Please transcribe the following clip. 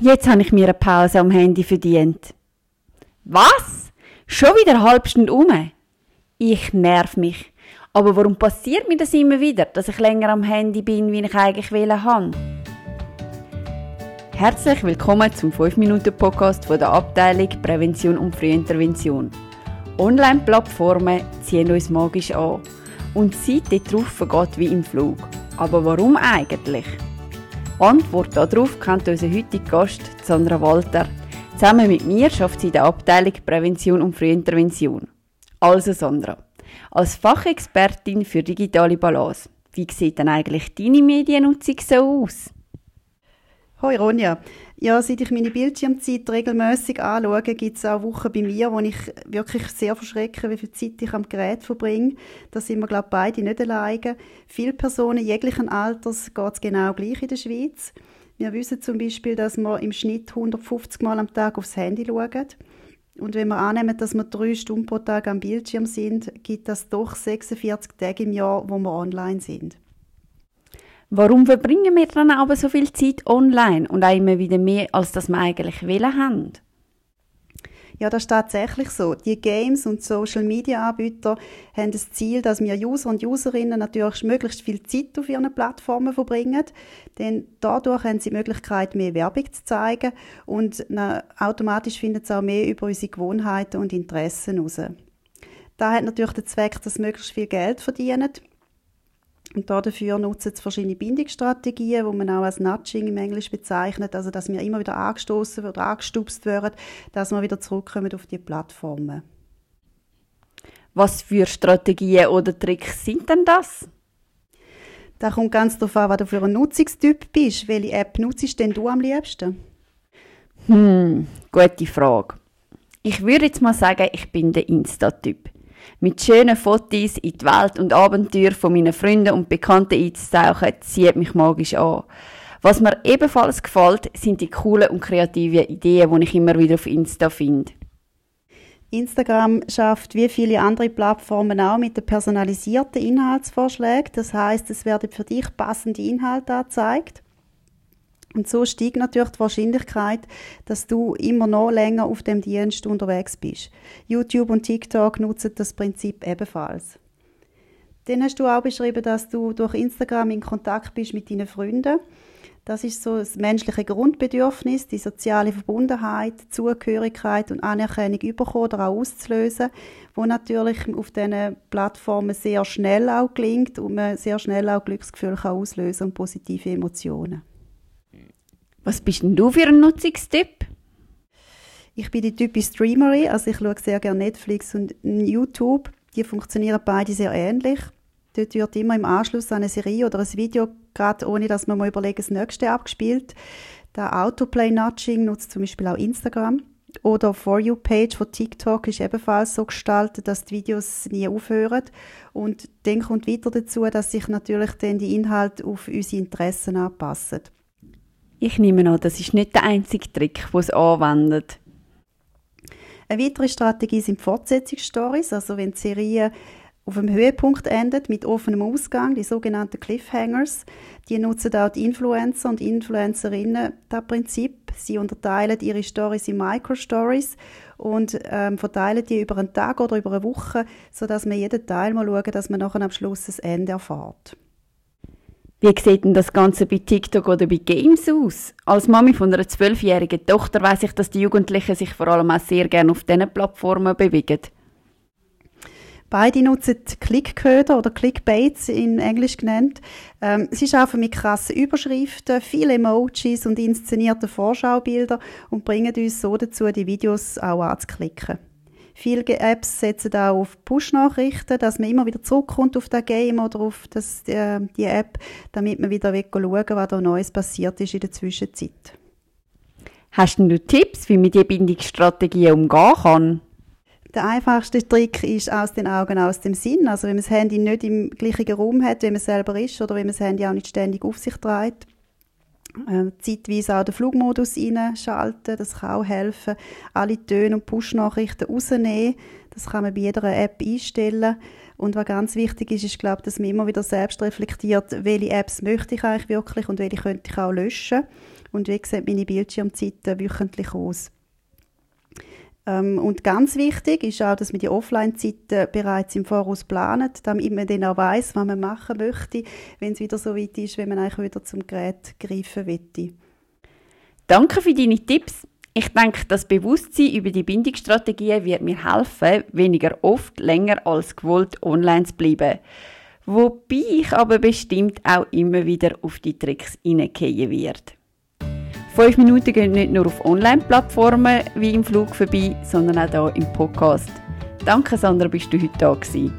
Jetzt habe ich mir eine Pause am Handy verdient. Was? Schon wieder eine halbe Stunde um? Ich nerv mich. Aber warum passiert mir das immer wieder, dass ich länger am Handy bin, wie ich eigentlich wählen habe? Herzlich willkommen zum 5-Minuten-Podcast von der Abteilung Prävention und Frühintervention. Online-Plattformen ziehen uns magisch an und die Zeit darauf vergeht wie im Flug. Aber warum eigentlich? Antwort darauf kennt unser heutiger Gast Sandra Walter. Zusammen mit mir schafft sie in der Abteilung Prävention und Frühintervention. Also Sandra, als Fachexpertin für digitale Balance, wie sieht denn eigentlich deine Mediennutzung so aus? Hoi Ronja. Ja, seit ich meine Bildschirmzeit regelmäßig anschaue, gibt es auch Wochen bei mir, wo ich wirklich sehr verschrecke, wie viel Zeit ich am Gerät verbringe. Da sind wir, glaube ich, beide nicht alleine. Viele Personen jeglichen Alters geht es genau gleich in der Schweiz. Wir wissen zum Beispiel, dass wir im Schnitt 150 Mal am Tag aufs Handy schauen. Und wenn wir annehmen, dass wir drei Stunden pro Tag am Bildschirm sind, gibt das doch 46 Tage im Jahr, wo wir online sind. Warum verbringen wir dann aber so viel Zeit online und auch immer wieder mehr, als das wir eigentlich wollen haben? Ja, das ist tatsächlich so. Die Games und Social Media Anbieter haben das Ziel, dass wir User und Userinnen natürlich möglichst viel Zeit auf ihren Plattformen verbringen, denn dadurch haben sie die Möglichkeit, mehr Werbung zu zeigen und automatisch finden sie auch mehr über unsere Gewohnheiten und Interessen heraus. Da hat natürlich den Zweck, dass sie möglichst viel Geld verdienen und dafür nutzen sie verschiedene Bindungsstrategien, wo man auch als Nudging im Englisch bezeichnet, also dass wir immer wieder angestoßen oder angestupst werden, dass wir wieder zurückkommen auf die Plattformen. Was für Strategien oder Tricks sind denn das? Da kommt ganz darauf an, was du für ein Nutzungstyp bist. Welche App nutzt denn du am liebsten? Hm, gute Frage. Ich würde jetzt mal sagen, ich bin der Insta-Typ mit schönen Fotos in die Welt und Abenteuer von meinen Freunden und Bekannten einzutauchen, zieht mich magisch an. Was mir ebenfalls gefällt, sind die coolen und kreativen Ideen, die ich immer wieder auf Insta finde. Instagram schafft wie viele andere Plattformen auch mit den personalisierten Inhaltsvorschlägen. Das heißt, es werden für dich passende Inhalte angezeigt. Und so steigt natürlich die Wahrscheinlichkeit, dass du immer noch länger auf dem Dienst unterwegs bist. YouTube und TikTok nutzen das Prinzip ebenfalls. Dann hast du auch beschrieben, dass du durch Instagram in Kontakt bist mit deinen Freunden. Das ist so das menschliche Grundbedürfnis, die soziale Verbundenheit, Zugehörigkeit und Anerkennung überkommen oder auch auszulösen, wo natürlich auf diesen Plattformen sehr schnell auch gelingt und man sehr schnell auch Glücksgefühle auslösen und positive Emotionen. Was bist denn du für ein Nutzungstipp? Ich bin die typische Streamerin, also ich schaue sehr gerne Netflix und YouTube. Die funktionieren beide sehr ähnlich. Dort wird immer im Anschluss an eine Serie oder ein Video, gerade ohne dass man mal überlegt, das nächste abgespielt. Der Autoplay-Nudging nutzt zum Beispiel auch Instagram. Oder For You-Page von TikTok ist ebenfalls so gestaltet, dass die Videos nie aufhören. Und dann kommt weiter dazu, dass sich natürlich dann die Inhalte auf unsere Interessen anpassen. Ich nehme an, das ist nicht der einzige Trick, den es anwendet. Eine weitere Strategie sind Fortsetzungsstories, also wenn die Serie auf einem Höhepunkt endet mit offenem Ausgang, die sogenannten Cliffhangers. Die nutzen auch die Influencer und Influencerinnen das Prinzip. Sie unterteilen ihre Stories in Micro-Stories und ähm, verteilen die über einen Tag oder über eine Woche, sodass man jeden Teil mal schauen, dass man nachher am Schluss das Ende erfährt. Wie sieht denn das Ganze bei TikTok oder bei Games aus? Als Mami von einer zwölfjährigen Tochter weiß ich, dass die Jugendlichen sich vor allem auch sehr gerne auf diesen Plattformen bewegen. Beide nutzen Clickköder oder Clickbaits in Englisch genannt. Ähm, sie arbeiten mit krassen Überschriften, viele Emojis und inszenierten Vorschaubilder und bringen uns so dazu, die Videos auch anzuklicken. Viele Apps setzen auch auf Push-Nachrichten, dass man immer wieder zurückkommt auf das Game oder auf das, äh, die App, damit man wieder schauen was da Neues passiert ist in der Zwischenzeit. Hast du Tipps, wie man diese Bindungsstrategie umgehen kann? Der einfachste Trick ist aus den Augen, aus dem Sinn. Also wenn man das Handy nicht im gleichen Raum hat, wie man selber ist, oder wenn man das Handy auch nicht ständig auf sich trägt, äh, zeitweise auch den Flugmodus einschalten, das kann auch helfen. Alle Töne und Push-Nachrichten rausnehmen, das kann man bei jeder App einstellen. Und was ganz wichtig ist, ist, glaube dass man immer wieder selbst reflektiert, welche Apps möchte ich eigentlich wirklich und welche könnte ich auch löschen. Und wie sehen meine Bildschirmzeiten wöchentlich aus. Ähm, und ganz wichtig ist auch, dass man die Offline-Zeiten bereits im Voraus plant, damit man dann auch weiss, was man machen möchte, wenn es wieder so weit ist, wenn man eigentlich wieder zum Gerät greifen möchte. Danke für deine Tipps. Ich denke, das Bewusstsein über die Bindungsstrategien wird mir helfen, weniger oft länger als gewollt online zu bleiben. Wobei ich aber bestimmt auch immer wieder auf die Tricks hineingehen werde. Fünf Minuten gehen nicht nur auf Online-Plattformen wie im Flug vorbei, sondern auch hier im Podcast. Danke, Sandra, bist du heute da gewesen.